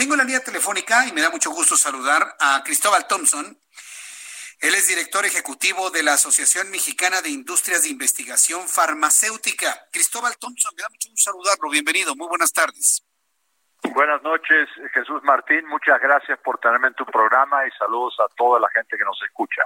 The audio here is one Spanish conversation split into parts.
Tengo la línea telefónica y me da mucho gusto saludar a Cristóbal Thompson. Él es director ejecutivo de la Asociación Mexicana de Industrias de Investigación Farmacéutica. Cristóbal Thompson, me da mucho gusto saludarlo. Bienvenido. Muy buenas tardes. Buenas noches, Jesús Martín. Muchas gracias por tenerme en tu programa y saludos a toda la gente que nos escucha.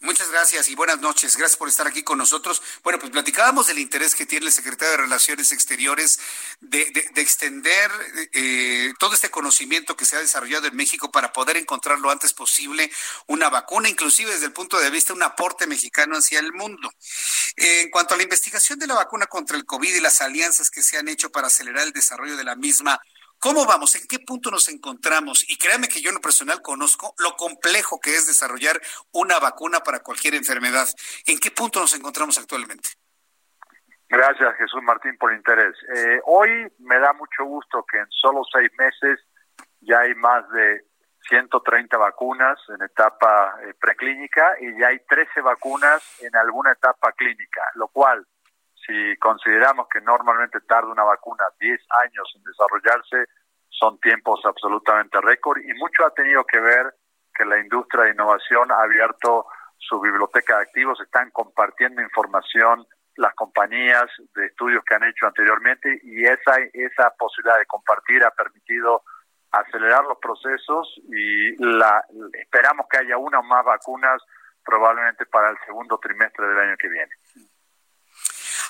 Muchas gracias y buenas noches. Gracias por estar aquí con nosotros. Bueno, pues platicábamos del interés que tiene el secretario de Relaciones Exteriores de, de, de extender eh, todo este conocimiento que se ha desarrollado en México para poder encontrar lo antes posible una vacuna, inclusive desde el punto de vista de un aporte mexicano hacia el mundo. Eh, en cuanto a la investigación de la vacuna contra el COVID y las alianzas que se han hecho para acelerar el desarrollo de la misma, ¿Cómo vamos? ¿En qué punto nos encontramos? Y créanme que yo en lo personal conozco lo complejo que es desarrollar una vacuna para cualquier enfermedad. ¿En qué punto nos encontramos actualmente? Gracias, Jesús Martín, por el interés. Eh, hoy me da mucho gusto que en solo seis meses ya hay más de 130 vacunas en etapa eh, preclínica y ya hay 13 vacunas en alguna etapa clínica, lo cual si consideramos que normalmente tarda una vacuna 10 años en desarrollarse, son tiempos absolutamente récord y mucho ha tenido que ver que la industria de innovación ha abierto su biblioteca de activos, están compartiendo información las compañías de estudios que han hecho anteriormente y esa esa posibilidad de compartir ha permitido acelerar los procesos y la esperamos que haya una o más vacunas probablemente para el segundo trimestre del año que viene.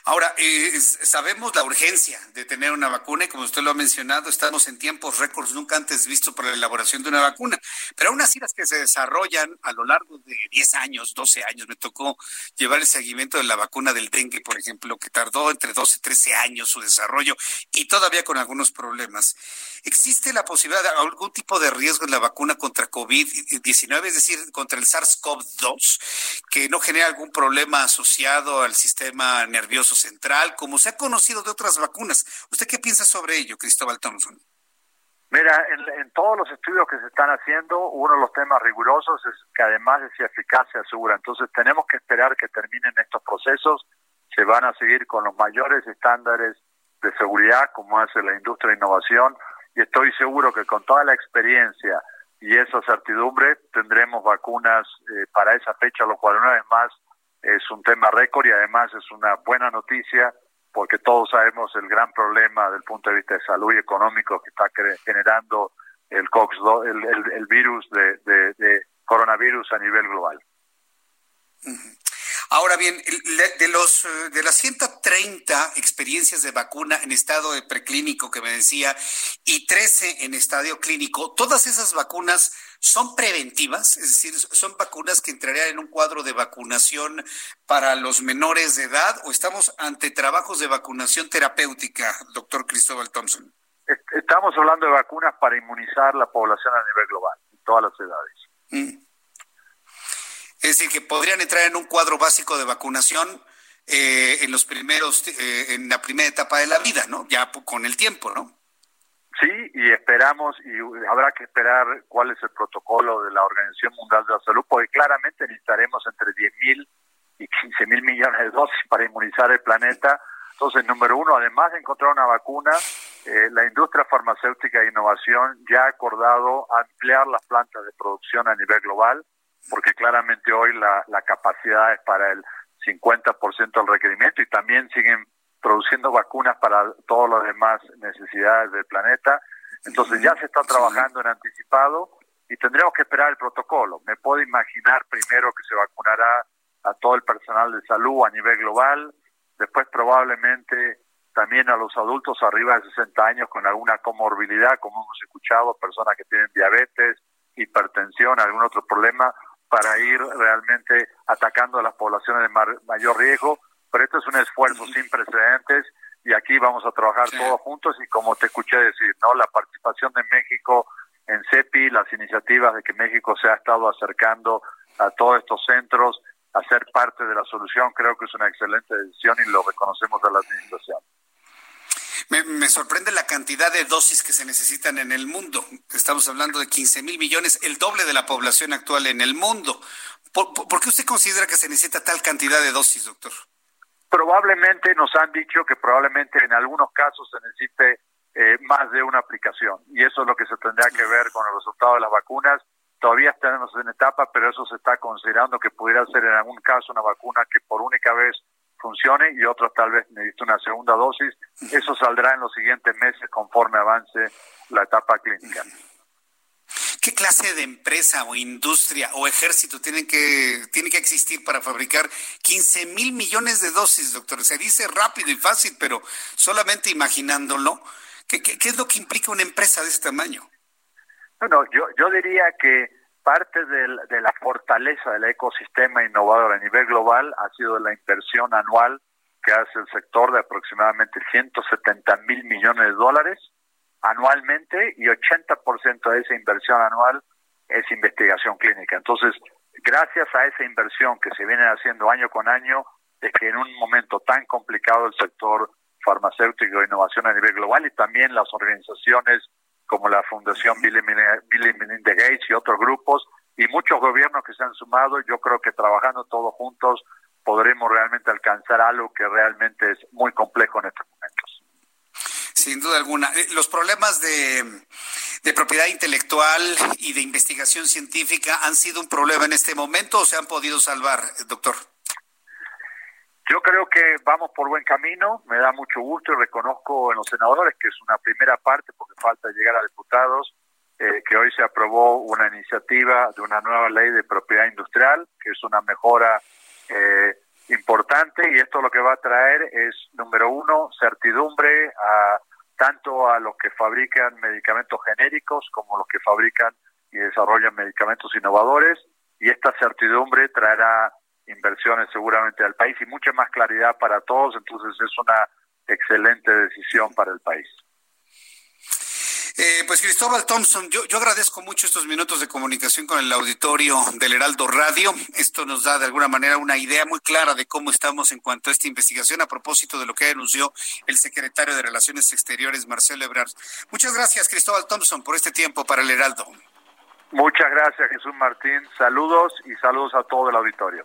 Ahora, eh, sabemos la urgencia de tener una vacuna y como usted lo ha mencionado, estamos en tiempos récords nunca antes vistos para la elaboración de una vacuna. Pero aún así las que se desarrollan a lo largo de 10 años, 12 años, me tocó llevar el seguimiento de la vacuna del dengue, por ejemplo, que tardó entre 12 y 13 años su desarrollo y todavía con algunos problemas. ¿Existe la posibilidad de algún tipo de riesgo en la vacuna contra COVID-19, es decir, contra el SARS-CoV-2, que no genera algún problema asociado al sistema nervioso central, como se ha conocido de otras vacunas? ¿Usted qué piensa sobre ello, Cristóbal Thompson? Mira, en, todos los estudios que se están haciendo, uno de los temas rigurosos es que además de si eficacia segura. Entonces tenemos que esperar que terminen estos procesos. Se van a seguir con los mayores estándares de seguridad, como hace la industria de innovación, y estoy seguro que con toda la experiencia y esa certidumbre tendremos vacunas eh, para esa fecha, lo cual una vez más es un tema récord y además es una buena noticia porque todos sabemos el gran problema del punto de vista de salud y económico que está generando el COX-2, el, el, el, virus de, de, coronavirus a nivel global. Ahora bien, de los de las 130 experiencias de vacuna en estado de preclínico que me decía y 13 en estadio clínico, todas esas vacunas son preventivas, es decir, son vacunas que entrarían en un cuadro de vacunación para los menores de edad o estamos ante trabajos de vacunación terapéutica, doctor Cristóbal Thompson. Estamos hablando de vacunas para inmunizar la población a nivel global, en todas las edades. Mm. Es decir, que podrían entrar en un cuadro básico de vacunación eh, en los primeros, eh, en la primera etapa de la vida, ¿no? Ya con el tiempo, ¿no? Sí, y esperamos, y habrá que esperar cuál es el protocolo de la Organización Mundial de la Salud, porque claramente necesitaremos entre 10 mil y 15 mil millones de dosis para inmunizar el planeta. Entonces, número uno, además de encontrar una vacuna, eh, la industria farmacéutica de innovación ya ha acordado ampliar las plantas de producción a nivel global porque claramente hoy la, la capacidad es para el 50% del requerimiento y también siguen produciendo vacunas para todas las demás necesidades del planeta. Entonces ya se está trabajando en anticipado y tendremos que esperar el protocolo. Me puedo imaginar primero que se vacunará a todo el personal de salud a nivel global, después probablemente también a los adultos arriba de 60 años con alguna comorbilidad, como hemos escuchado, personas que tienen diabetes, hipertensión, algún otro problema, para ir realmente atacando a las poblaciones de mayor riesgo, pero esto es un esfuerzo sin precedentes y aquí vamos a trabajar todos juntos y como te escuché decir, ¿no? La participación de México en CEPI, las iniciativas de que México se ha estado acercando a todos estos centros, a ser parte de la solución, creo que es una excelente decisión y lo reconocemos a la administración. Me, sorprende la cantidad de dosis que se necesitan en el mundo. Estamos hablando de 15 mil millones, el doble de la población actual en el mundo. ¿Por, ¿Por, qué usted considera que se necesita tal cantidad de dosis, doctor? Probablemente nos han dicho que probablemente en algunos casos se necesite eh, más de una aplicación y eso es lo que se tendrá que ver con el resultado de las vacunas. Todavía estamos en etapa, pero eso se está considerando que pudiera ser en algún caso una vacuna que por única vez funcione y otros tal vez necesite una segunda dosis. Eso saldrá en los siguientes meses conforme avance la etapa clínica. ¿Qué clase de empresa o industria o ejército tiene que, tiene que existir para fabricar 15 mil millones de dosis, doctor? Se dice rápido y fácil, pero solamente imaginándolo, ¿qué, qué, es lo que implica una empresa de ese tamaño? Bueno, yo, yo diría que parte de la fortaleza del ecosistema innovador a nivel global ha sido la inversión anual que hace el sector de aproximadamente 170 mil millones de dólares anualmente y 80% de esa inversión anual es investigación clínica. Entonces, gracias a esa inversión que se viene haciendo año con año, es que en un momento tan complicado el sector farmacéutico de innovación a nivel global y también las organizaciones como la Fundación Bill y Melinda Gates y otros grupos, y muchos gobiernos que se han sumado, yo creo que trabajando todos juntos podremos realmente alcanzar algo que realmente es muy complejo en momentos. Sin duda alguna. Eh, los problemas de, propiedad intelectual y de investigación científica han sido un problema en este momento o se han podido salvar, doctor? Yo creo que vamos por buen camino, me da mucho gusto y reconozco en los senadores que es una primera parte, porque falta llegar a diputados, eh, que hoy se aprobó una iniciativa de una nueva ley de propiedad industrial, que es una mejora eh, importante y esto lo que va a traer es, número uno, certidumbre a tanto a los que fabrican medicamentos genéricos como los que fabrican y desarrollan medicamentos innovadores y esta certidumbre traerá inversiones seguramente al país y mucha más claridad para todos, entonces es una excelente decisión para el país. Eh, pues Cristóbal Thompson, yo, yo agradezco mucho estos minutos de comunicación con el auditorio del Heraldo Radio. Esto nos da de alguna manera una idea muy clara de cómo estamos en cuanto a esta investigación a propósito de lo que anunció el secretario de Relaciones Exteriores, Marcelo Ebrard. Muchas gracias, Cristóbal Thompson, por este tiempo para el Heraldo. Muchas gracias, Jesús Martín. Saludos y saludos a todo el auditorio.